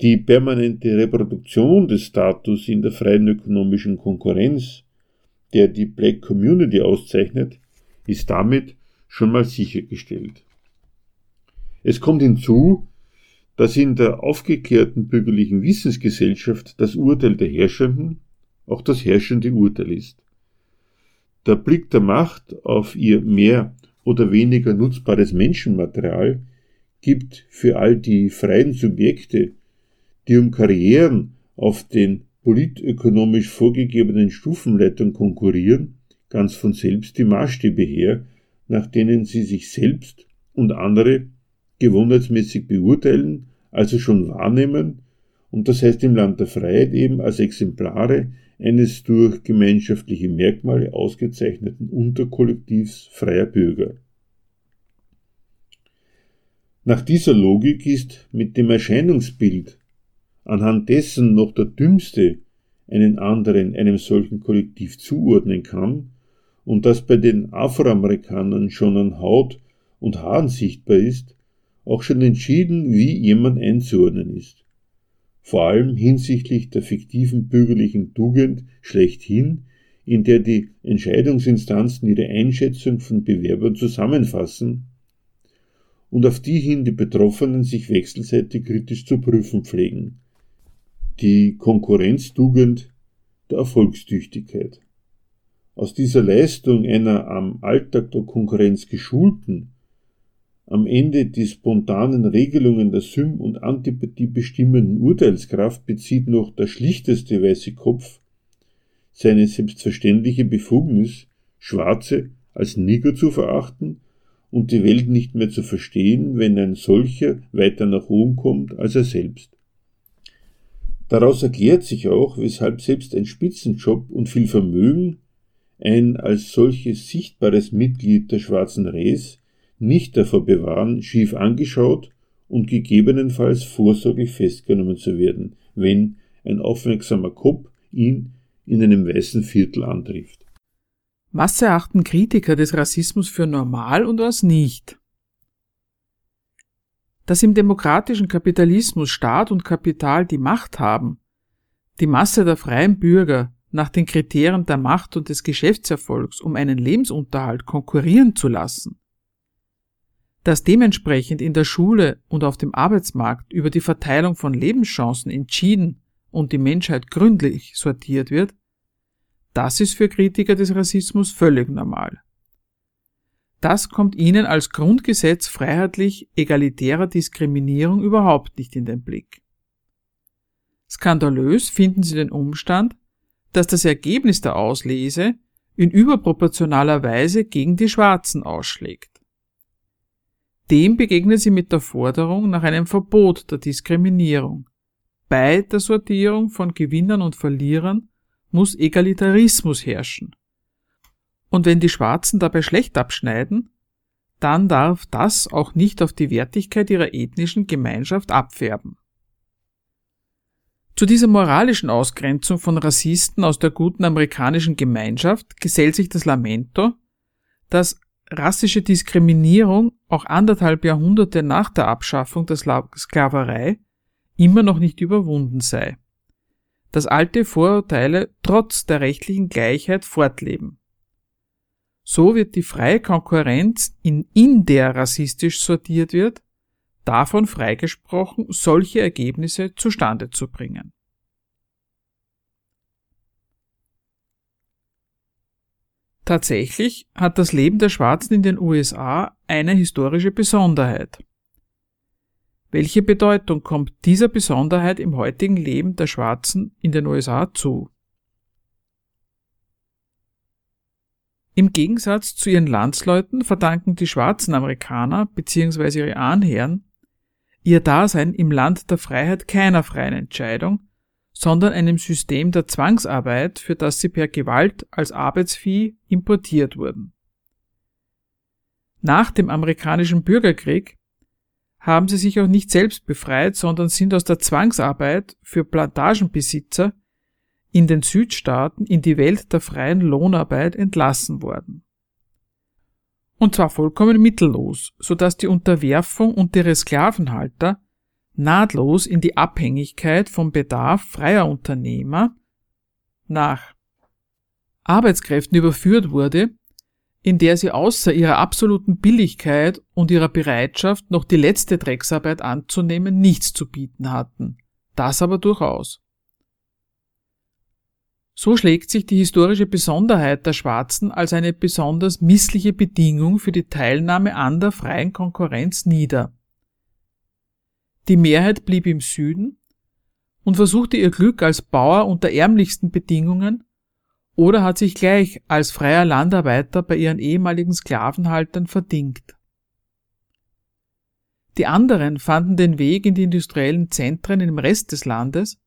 Die permanente Reproduktion des Status in der freien ökonomischen Konkurrenz, der die Black Community auszeichnet, ist damit schon mal sichergestellt. Es kommt hinzu, dass in der aufgeklärten bürgerlichen Wissensgesellschaft das Urteil der Herrschenden auch das herrschende Urteil ist. Der Blick der Macht auf ihr mehr oder weniger nutzbares Menschenmaterial gibt für all die freien Subjekte, die um Karrieren auf den politökonomisch vorgegebenen Stufenleitern konkurrieren, ganz von selbst die Maßstäbe her, nach denen sie sich selbst und andere gewohnheitsmäßig beurteilen, also schon wahrnehmen, und das heißt im Land der Freiheit eben als Exemplare eines durch gemeinschaftliche Merkmale ausgezeichneten Unterkollektivs freier Bürger. Nach dieser Logik ist mit dem Erscheinungsbild, anhand dessen noch der Dümmste einen anderen einem solchen Kollektiv zuordnen kann, und das bei den Afroamerikanern schon an Haut und Haaren sichtbar ist, auch schon entschieden, wie jemand einzuordnen ist vor allem hinsichtlich der fiktiven bürgerlichen Tugend schlechthin, in der die Entscheidungsinstanzen ihre Einschätzung von Bewerbern zusammenfassen und auf die hin die Betroffenen sich wechselseitig kritisch zu prüfen pflegen. Die Konkurrenztugend der Erfolgstüchtigkeit. Aus dieser Leistung einer am Alltag der Konkurrenz geschulten am Ende die spontanen Regelungen der Sym- und Antipathie bestimmenden Urteilskraft bezieht noch der schlichteste weiße Kopf seine selbstverständliche Befugnis, Schwarze als Nigger zu verachten und die Welt nicht mehr zu verstehen, wenn ein solcher weiter nach oben kommt als er selbst. Daraus erklärt sich auch, weshalb selbst ein Spitzenjob und viel Vermögen ein als solches sichtbares Mitglied der schwarzen Res nicht davor bewahren, schief angeschaut und gegebenenfalls vorsorglich festgenommen zu werden, wenn ein aufmerksamer Kopf ihn in einem weißen Viertel antrifft. Was erachten Kritiker des Rassismus für normal und was nicht? Dass im demokratischen Kapitalismus Staat und Kapital die Macht haben, die Masse der freien Bürger nach den Kriterien der Macht und des Geschäftserfolgs um einen Lebensunterhalt konkurrieren zu lassen, dass dementsprechend in der Schule und auf dem Arbeitsmarkt über die Verteilung von Lebenschancen entschieden und die Menschheit gründlich sortiert wird, das ist für Kritiker des Rassismus völlig normal. Das kommt ihnen als Grundgesetz freiheitlich egalitärer Diskriminierung überhaupt nicht in den Blick. Skandalös finden sie den Umstand, dass das Ergebnis der Auslese in überproportionaler Weise gegen die Schwarzen ausschlägt. Dem begegnen sie mit der Forderung nach einem Verbot der Diskriminierung. Bei der Sortierung von Gewinnern und Verlierern muss Egalitarismus herrschen. Und wenn die Schwarzen dabei schlecht abschneiden, dann darf das auch nicht auf die Wertigkeit ihrer ethnischen Gemeinschaft abfärben. Zu dieser moralischen Ausgrenzung von Rassisten aus der guten amerikanischen Gemeinschaft gesellt sich das Lamento, dass rassische Diskriminierung auch anderthalb Jahrhunderte nach der Abschaffung der Sklaverei immer noch nicht überwunden sei. Dass alte Vorurteile trotz der rechtlichen Gleichheit fortleben. So wird die freie Konkurrenz, in, in der rassistisch sortiert wird, davon freigesprochen, solche Ergebnisse zustande zu bringen. Tatsächlich hat das Leben der Schwarzen in den USA eine historische Besonderheit. Welche Bedeutung kommt dieser Besonderheit im heutigen Leben der Schwarzen in den USA zu? Im Gegensatz zu ihren Landsleuten verdanken die schwarzen Amerikaner bzw. ihre Ahnherren ihr Dasein im Land der Freiheit keiner freien Entscheidung, sondern einem System der Zwangsarbeit, für das sie per Gewalt als Arbeitsvieh importiert wurden. Nach dem amerikanischen Bürgerkrieg haben sie sich auch nicht selbst befreit, sondern sind aus der Zwangsarbeit für Plantagenbesitzer in den Südstaaten in die Welt der freien Lohnarbeit entlassen worden. Und zwar vollkommen mittellos, so dass die Unterwerfung und ihre Sklavenhalter nahtlos in die Abhängigkeit vom Bedarf freier Unternehmer nach Arbeitskräften überführt wurde, in der sie außer ihrer absoluten Billigkeit und ihrer Bereitschaft, noch die letzte Drecksarbeit anzunehmen, nichts zu bieten hatten. Das aber durchaus. So schlägt sich die historische Besonderheit der Schwarzen als eine besonders missliche Bedingung für die Teilnahme an der freien Konkurrenz nieder. Die Mehrheit blieb im Süden und versuchte ihr Glück als Bauer unter ärmlichsten Bedingungen oder hat sich gleich als freier Landarbeiter bei ihren ehemaligen Sklavenhaltern verdingt. Die anderen fanden den Weg in die industriellen Zentren im Rest des Landes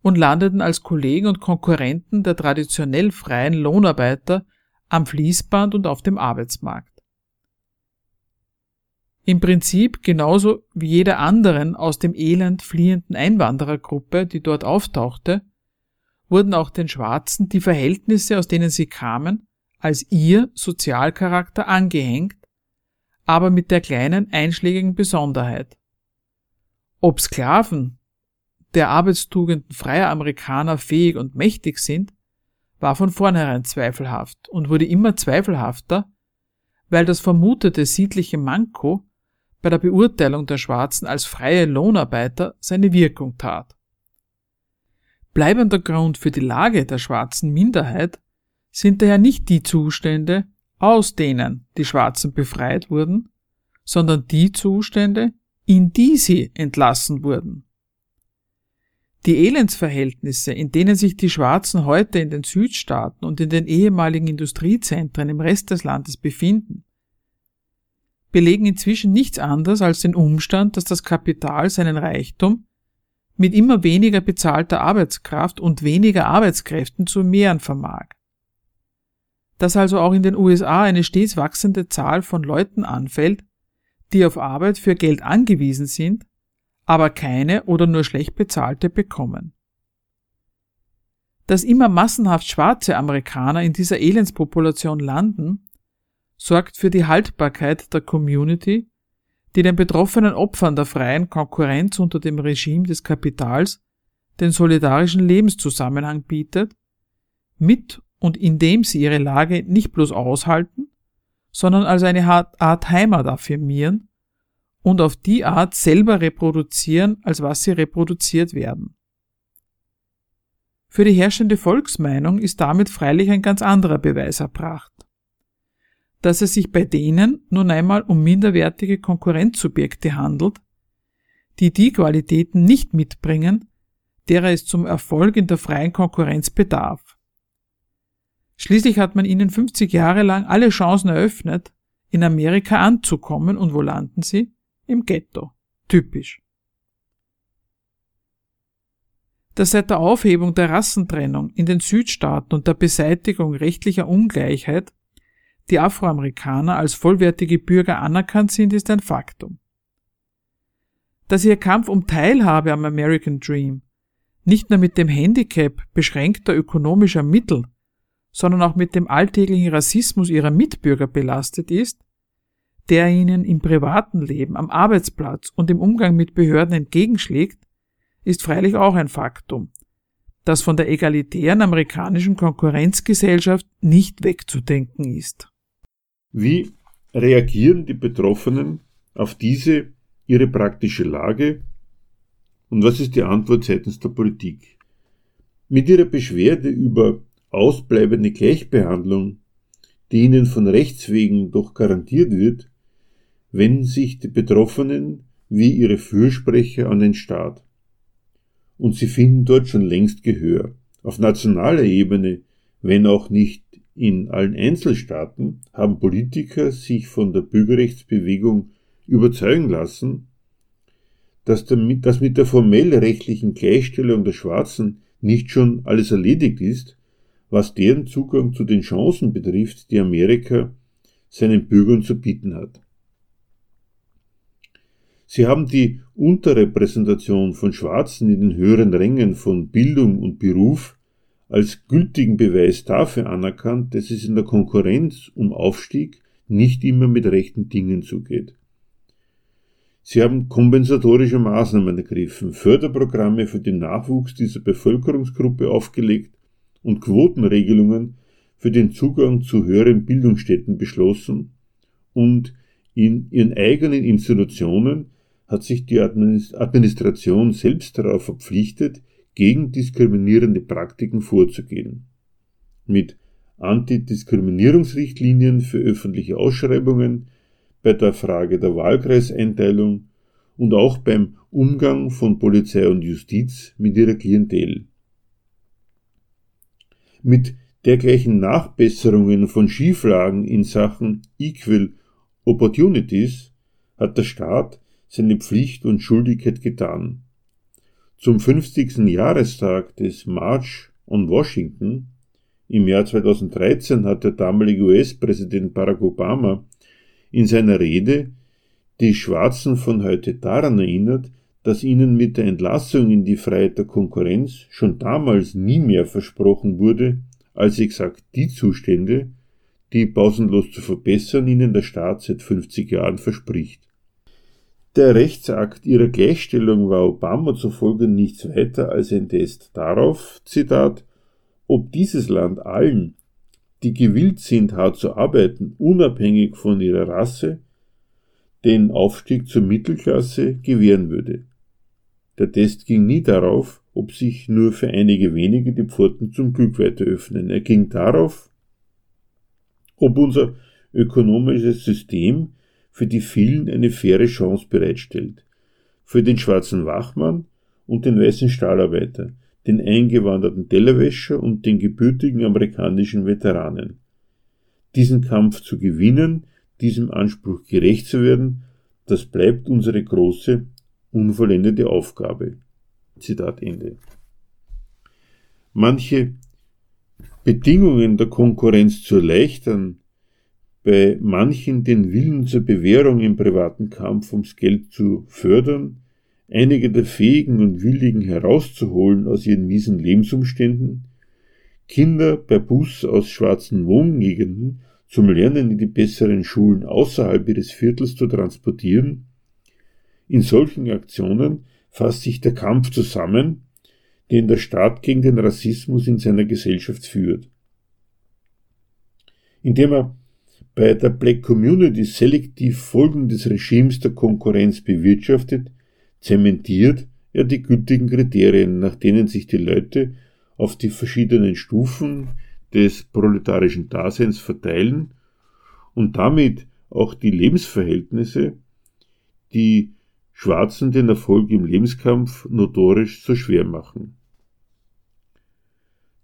und landeten als Kollegen und Konkurrenten der traditionell freien Lohnarbeiter am Fließband und auf dem Arbeitsmarkt. Im Prinzip genauso wie jeder anderen aus dem Elend fliehenden Einwanderergruppe, die dort auftauchte, wurden auch den Schwarzen die Verhältnisse, aus denen sie kamen, als ihr Sozialcharakter angehängt, aber mit der kleinen einschlägigen Besonderheit. Ob Sklaven der Arbeitstugenden freier Amerikaner fähig und mächtig sind, war von vornherein zweifelhaft und wurde immer zweifelhafter, weil das vermutete siedliche Manko bei der Beurteilung der Schwarzen als freie Lohnarbeiter seine Wirkung tat. Bleibender Grund für die Lage der schwarzen Minderheit sind daher nicht die Zustände, aus denen die Schwarzen befreit wurden, sondern die Zustände, in die sie entlassen wurden. Die Elendsverhältnisse, in denen sich die Schwarzen heute in den Südstaaten und in den ehemaligen Industriezentren im Rest des Landes befinden, belegen inzwischen nichts anderes als den Umstand, dass das Kapital seinen Reichtum mit immer weniger bezahlter Arbeitskraft und weniger Arbeitskräften zu mehren vermag. Dass also auch in den USA eine stets wachsende Zahl von Leuten anfällt, die auf Arbeit für Geld angewiesen sind, aber keine oder nur schlecht bezahlte bekommen. Dass immer massenhaft schwarze Amerikaner in dieser Elendspopulation landen, sorgt für die Haltbarkeit der Community, die den betroffenen Opfern der freien Konkurrenz unter dem Regime des Kapitals den solidarischen Lebenszusammenhang bietet, mit und indem sie ihre Lage nicht bloß aushalten, sondern als eine Art Heimat affirmieren und auf die Art selber reproduzieren, als was sie reproduziert werden. Für die herrschende Volksmeinung ist damit freilich ein ganz anderer Beweis erbracht dass es sich bei denen nun einmal um minderwertige Konkurrenzsubjekte handelt, die die Qualitäten nicht mitbringen, derer es zum Erfolg in der freien Konkurrenz bedarf. Schließlich hat man ihnen 50 Jahre lang alle Chancen eröffnet, in Amerika anzukommen und wo landen sie? Im Ghetto. Typisch. Dass seit der Aufhebung der Rassentrennung in den Südstaaten und der Beseitigung rechtlicher Ungleichheit die Afroamerikaner als vollwertige Bürger anerkannt sind, ist ein Faktum. Dass ihr Kampf um Teilhabe am American Dream nicht nur mit dem Handicap beschränkter ökonomischer Mittel, sondern auch mit dem alltäglichen Rassismus ihrer Mitbürger belastet ist, der ihnen im privaten Leben, am Arbeitsplatz und im Umgang mit Behörden entgegenschlägt, ist freilich auch ein Faktum, das von der egalitären amerikanischen Konkurrenzgesellschaft nicht wegzudenken ist. Wie reagieren die Betroffenen auf diese ihre praktische Lage und was ist die Antwort seitens der Politik? Mit ihrer Beschwerde über ausbleibende Gleichbehandlung, die ihnen von Rechts wegen doch garantiert wird, wenden sich die Betroffenen wie ihre Fürsprecher an den Staat. Und sie finden dort schon längst Gehör. Auf nationaler Ebene, wenn auch nicht in allen Einzelstaaten, haben Politiker sich von der Bürgerrechtsbewegung überzeugen lassen, dass, damit, dass mit der formell rechtlichen Gleichstellung der Schwarzen nicht schon alles erledigt ist, was deren Zugang zu den Chancen betrifft, die Amerika seinen Bürgern zu bieten hat. Sie haben die Unterrepräsentation von Schwarzen in den höheren Rängen von Bildung und Beruf als gültigen Beweis dafür anerkannt, dass es in der Konkurrenz um Aufstieg nicht immer mit rechten Dingen zugeht. Sie haben kompensatorische Maßnahmen ergriffen, Förderprogramme für den Nachwuchs dieser Bevölkerungsgruppe aufgelegt und Quotenregelungen für den Zugang zu höheren Bildungsstätten beschlossen und in ihren eigenen Institutionen hat sich die Administration selbst darauf verpflichtet, gegen diskriminierende Praktiken vorzugehen. Mit Antidiskriminierungsrichtlinien für öffentliche Ausschreibungen, bei der Frage der Wahlkreiseinteilung und auch beim Umgang von Polizei und Justiz mit ihrer Klientel. Mit dergleichen Nachbesserungen von Schieflagen in Sachen Equal Opportunities hat der Staat seine Pflicht und Schuldigkeit getan. Zum 50. Jahrestag des March on Washington im Jahr 2013 hat der damalige US-Präsident Barack Obama in seiner Rede die Schwarzen von heute daran erinnert, dass ihnen mit der Entlassung in die Freiheit der Konkurrenz schon damals nie mehr versprochen wurde, als exakt die Zustände, die pausenlos zu verbessern ihnen der Staat seit 50 Jahren verspricht. Der Rechtsakt ihrer Gleichstellung war Obama zufolge nichts weiter als ein Test darauf, Zitat, ob dieses Land allen, die gewillt sind, hart zu arbeiten, unabhängig von ihrer Rasse, den Aufstieg zur Mittelklasse gewähren würde. Der Test ging nie darauf, ob sich nur für einige wenige die Pforten zum Glück weiter öffnen. Er ging darauf, ob unser ökonomisches System für die vielen eine faire Chance bereitstellt. Für den schwarzen Wachmann und den weißen Stahlarbeiter, den eingewanderten Tellerwäscher und den gebürtigen amerikanischen Veteranen. Diesen Kampf zu gewinnen, diesem Anspruch gerecht zu werden, das bleibt unsere große, unvollendete Aufgabe. Zitat Ende. Manche Bedingungen der Konkurrenz zu erleichtern, bei manchen den Willen zur Bewährung im privaten Kampf ums Geld zu fördern, einige der Fähigen und Willigen herauszuholen aus ihren miesen Lebensumständen, Kinder per Bus aus schwarzen Wohngegenden zum Lernen in die besseren Schulen außerhalb ihres Viertels zu transportieren, in solchen Aktionen fasst sich der Kampf zusammen, den der Staat gegen den Rassismus in seiner Gesellschaft führt. Indem er bei der Black Community selektiv Folgen des Regimes der Konkurrenz bewirtschaftet, zementiert er die gültigen Kriterien, nach denen sich die Leute auf die verschiedenen Stufen des proletarischen Daseins verteilen und damit auch die Lebensverhältnisse, die Schwarzen den Erfolg im Lebenskampf notorisch so schwer machen.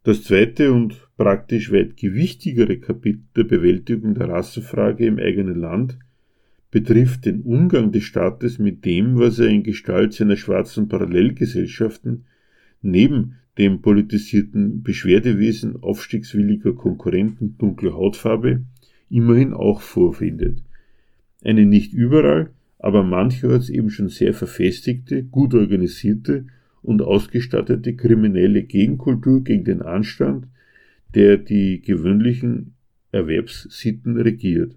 Das zweite und praktisch weit gewichtigere Kapitel der Bewältigung der Rassenfrage im eigenen Land betrifft den Umgang des Staates mit dem, was er in Gestalt seiner schwarzen Parallelgesellschaften neben dem politisierten Beschwerdewesen aufstiegswilliger Konkurrenten dunkler Hautfarbe immerhin auch vorfindet. Eine nicht überall, aber mancherorts eben schon sehr verfestigte, gut organisierte und ausgestattete kriminelle Gegenkultur gegen den Anstand, der die gewöhnlichen Erwerbssitten regiert.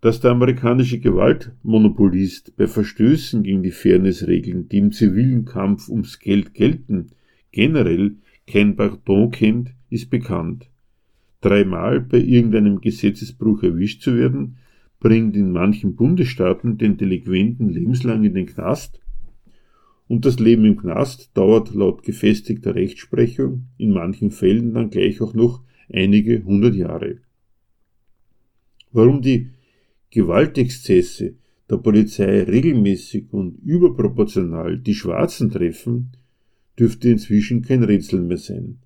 Dass der amerikanische Gewaltmonopolist bei Verstößen gegen die Fairnessregeln, die im zivilen Kampf ums Geld gelten, generell kein Pardon kennt, ist bekannt. Dreimal bei irgendeinem Gesetzesbruch erwischt zu werden, bringt in manchen Bundesstaaten den Delinquenten lebenslang in den Knast und das Leben im Knast dauert laut gefestigter Rechtsprechung in manchen Fällen dann gleich auch noch einige hundert Jahre. Warum die Gewaltexzesse der Polizei regelmäßig und überproportional die Schwarzen treffen, dürfte inzwischen kein Rätsel mehr sein.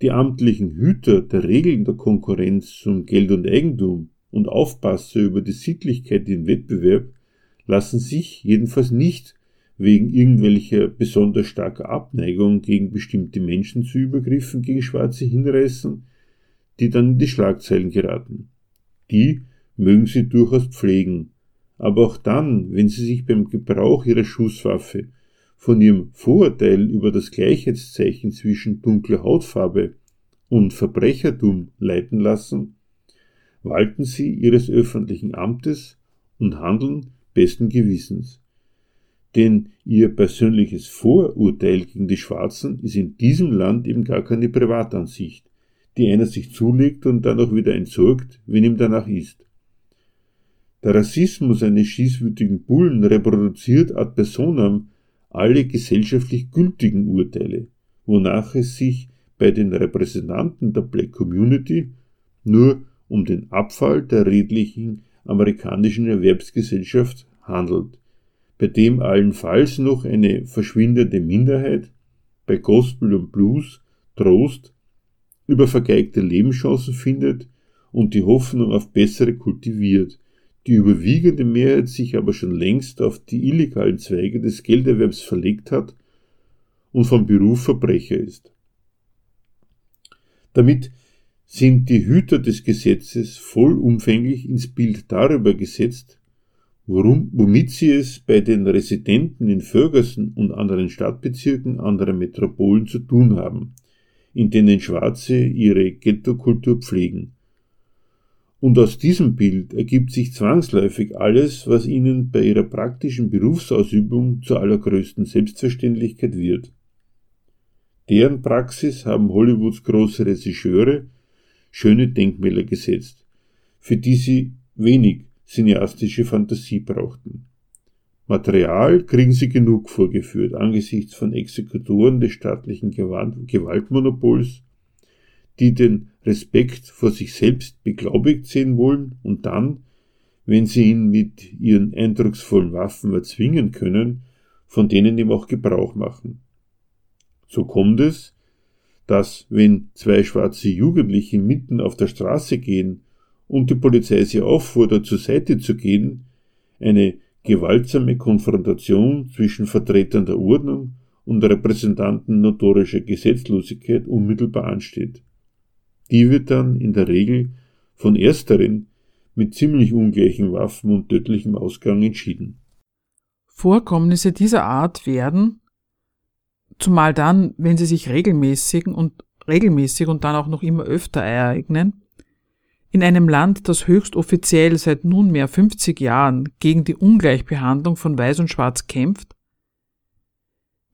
Die amtlichen Hüter der Regeln der Konkurrenz um Geld und Eigentum und Aufpasser über die Sittlichkeit im Wettbewerb lassen sich jedenfalls nicht wegen irgendwelcher besonders starker Abneigung gegen bestimmte Menschen zu Übergriffen gegen Schwarze hinreißen, die dann in die Schlagzeilen geraten. Die mögen sie durchaus pflegen, aber auch dann, wenn sie sich beim Gebrauch ihrer Schusswaffe von ihrem Vorurteil über das Gleichheitszeichen zwischen dunkler Hautfarbe und Verbrechertum leiten lassen, walten sie ihres öffentlichen Amtes und handeln besten Gewissens. Denn ihr persönliches Vorurteil gegen die Schwarzen ist in diesem Land eben gar keine Privatansicht, die einer sich zulegt und dann auch wieder entsorgt, wenn ihm danach ist. Der Rassismus eines schießwütigen Bullen reproduziert ad personam alle gesellschaftlich gültigen Urteile, wonach es sich bei den Repräsentanten der Black Community nur um den Abfall der redlichen amerikanischen Erwerbsgesellschaft handelt, bei dem allenfalls noch eine verschwindende Minderheit bei Gospel und Blues Trost über vergeigte Lebenschancen findet und die Hoffnung auf bessere kultiviert, die überwiegende Mehrheit sich aber schon längst auf die illegalen Zweige des Gelderwerbs verlegt hat und vom Beruf Verbrecher ist. Damit sind die Hüter des Gesetzes vollumfänglich ins Bild darüber gesetzt, worum, womit sie es bei den Residenten in Ferguson und anderen Stadtbezirken anderer Metropolen zu tun haben, in denen Schwarze ihre Ghettokultur pflegen und aus diesem Bild ergibt sich zwangsläufig alles, was ihnen bei ihrer praktischen Berufsausübung zur allergrößten Selbstverständlichkeit wird. Deren Praxis haben Hollywoods große Regisseure schöne Denkmäler gesetzt, für die sie wenig cineastische Fantasie brauchten. Material kriegen sie genug vorgeführt angesichts von Exekutoren des staatlichen Gewaltmonopols, die den Respekt vor sich selbst beglaubigt sehen wollen und dann, wenn sie ihn mit ihren eindrucksvollen Waffen erzwingen können, von denen ihm auch Gebrauch machen. So kommt es, dass wenn zwei schwarze Jugendliche mitten auf der Straße gehen und die Polizei sie auffordert, zur Seite zu gehen, eine gewaltsame Konfrontation zwischen Vertretern der Ordnung und Repräsentanten notorischer Gesetzlosigkeit unmittelbar ansteht. Die wird dann in der Regel von ersteren mit ziemlich ungleichen Waffen und tödlichem Ausgang entschieden. Vorkommnisse dieser Art werden, zumal dann, wenn sie sich regelmäßig und regelmäßig und dann auch noch immer öfter ereignen, in einem Land, das höchst offiziell seit nunmehr 50 Jahren gegen die Ungleichbehandlung von Weiß und Schwarz kämpft,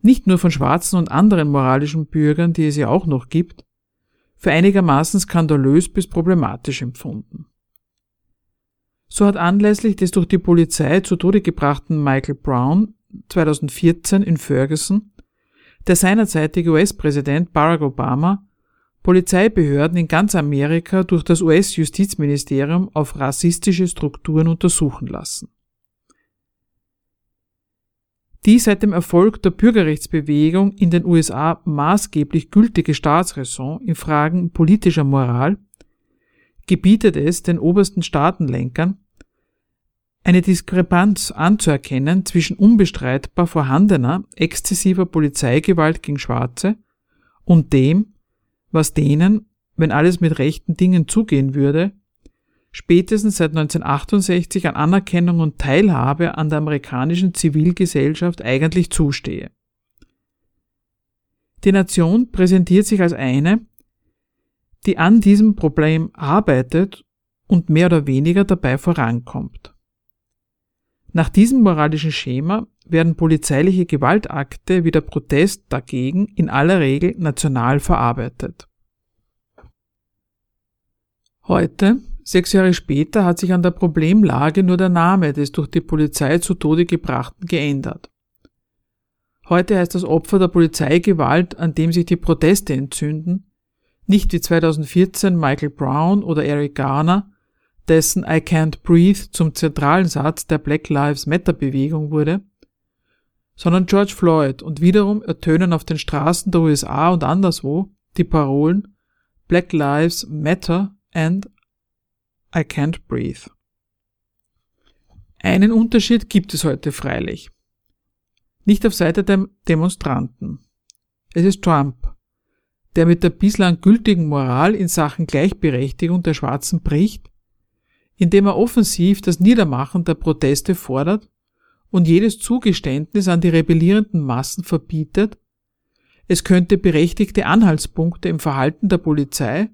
nicht nur von schwarzen und anderen moralischen Bürgern, die es ja auch noch gibt, für einigermaßen skandalös bis problematisch empfunden. So hat anlässlich des durch die Polizei zu Tode gebrachten Michael Brown 2014 in Ferguson der seinerzeitige US-Präsident Barack Obama Polizeibehörden in ganz Amerika durch das US-Justizministerium auf rassistische Strukturen untersuchen lassen. Die seit dem Erfolg der Bürgerrechtsbewegung in den USA maßgeblich gültige Staatsräson in Fragen politischer Moral gebietet es den obersten Staatenlenkern, eine Diskrepanz anzuerkennen zwischen unbestreitbar vorhandener exzessiver Polizeigewalt gegen Schwarze und dem, was denen, wenn alles mit rechten Dingen zugehen würde, spätestens seit 1968 an Anerkennung und Teilhabe an der amerikanischen Zivilgesellschaft eigentlich zustehe. Die Nation präsentiert sich als eine, die an diesem Problem arbeitet und mehr oder weniger dabei vorankommt. Nach diesem moralischen Schema werden polizeiliche Gewaltakte wie der Protest dagegen in aller Regel national verarbeitet. Heute, sechs Jahre später, hat sich an der Problemlage nur der Name des durch die Polizei zu Tode gebrachten geändert. Heute heißt das Opfer der Polizeigewalt, an dem sich die Proteste entzünden, nicht wie 2014 Michael Brown oder Eric Garner, dessen I Can't Breathe zum zentralen Satz der Black Lives Matter Bewegung wurde, sondern George Floyd und wiederum ertönen auf den Straßen der USA und anderswo die Parolen Black Lives Matter and I Can't Breathe. Einen Unterschied gibt es heute freilich. Nicht auf Seite der Demonstranten. Es ist Trump, der mit der bislang gültigen Moral in Sachen Gleichberechtigung der Schwarzen bricht, indem er offensiv das Niedermachen der Proteste fordert und jedes Zugeständnis an die rebellierenden Massen verbietet, es könnte berechtigte Anhaltspunkte im Verhalten der Polizei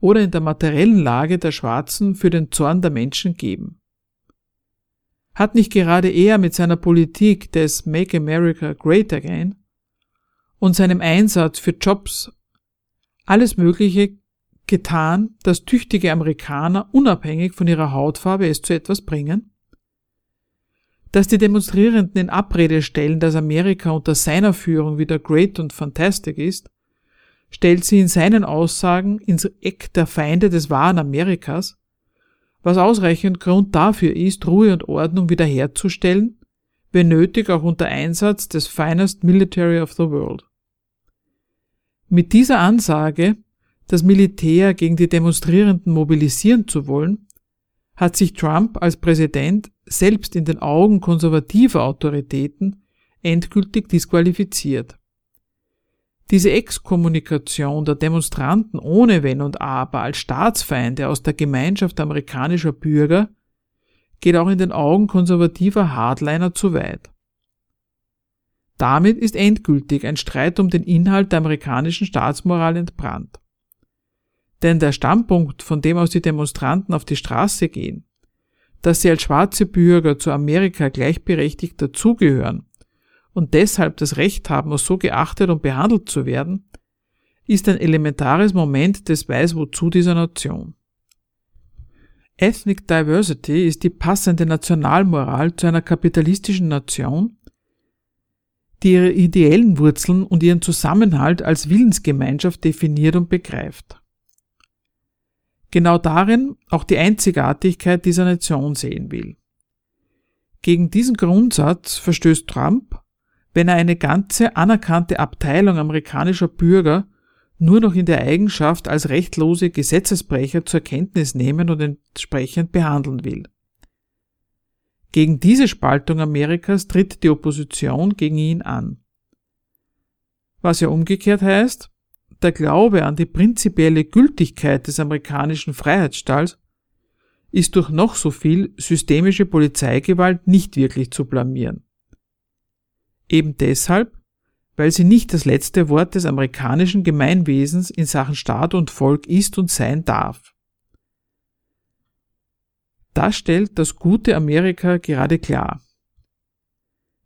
oder in der materiellen Lage der Schwarzen für den Zorn der Menschen geben. Hat nicht gerade er mit seiner Politik des Make America Great Again und seinem Einsatz für Jobs alles Mögliche getan, dass tüchtige Amerikaner unabhängig von ihrer Hautfarbe es zu etwas bringen? Dass die Demonstrierenden in Abrede stellen, dass Amerika unter seiner Führung wieder great und fantastic ist, stellt sie in seinen Aussagen ins Eck der Feinde des wahren Amerikas, was ausreichend Grund dafür ist, Ruhe und Ordnung wiederherzustellen, wenn nötig auch unter Einsatz des finest military of the world. Mit dieser Ansage, das Militär gegen die Demonstrierenden mobilisieren zu wollen, hat sich Trump als Präsident selbst in den Augen konservativer Autoritäten endgültig disqualifiziert. Diese Exkommunikation der Demonstranten ohne Wenn und Aber als Staatsfeinde aus der Gemeinschaft amerikanischer Bürger geht auch in den Augen konservativer Hardliner zu weit. Damit ist endgültig ein Streit um den Inhalt der amerikanischen Staatsmoral entbrannt. Denn der Standpunkt, von dem aus die Demonstranten auf die Straße gehen, dass sie als schwarze Bürger zu Amerika gleichberechtigt dazugehören und deshalb das Recht haben, so geachtet und behandelt zu werden, ist ein elementares Moment des Weißwozu dieser Nation. Ethnic Diversity ist die passende Nationalmoral zu einer kapitalistischen Nation, die ihre ideellen Wurzeln und ihren Zusammenhalt als Willensgemeinschaft definiert und begreift. Genau darin auch die Einzigartigkeit dieser Nation sehen will. Gegen diesen Grundsatz verstößt Trump, wenn er eine ganze anerkannte Abteilung amerikanischer Bürger nur noch in der Eigenschaft als rechtlose Gesetzesbrecher zur Kenntnis nehmen und entsprechend behandeln will. Gegen diese Spaltung Amerikas tritt die Opposition gegen ihn an. Was ja umgekehrt heißt, der Glaube an die prinzipielle Gültigkeit des amerikanischen Freiheitsstalls ist durch noch so viel systemische Polizeigewalt nicht wirklich zu blamieren. Eben deshalb, weil sie nicht das letzte Wort des amerikanischen Gemeinwesens in Sachen Staat und Volk ist und sein darf. Das stellt das gute Amerika gerade klar.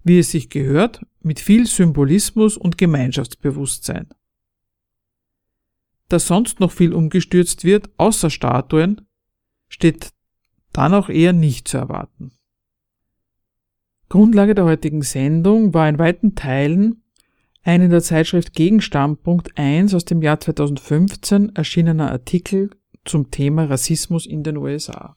Wie es sich gehört, mit viel Symbolismus und Gemeinschaftsbewusstsein. Dass sonst noch viel umgestürzt wird, außer Statuen, steht dann auch eher nicht zu erwarten. Grundlage der heutigen Sendung war in weiten Teilen ein in der Zeitschrift Gegenstandpunkt 1 aus dem Jahr 2015 erschienener Artikel zum Thema Rassismus in den USA.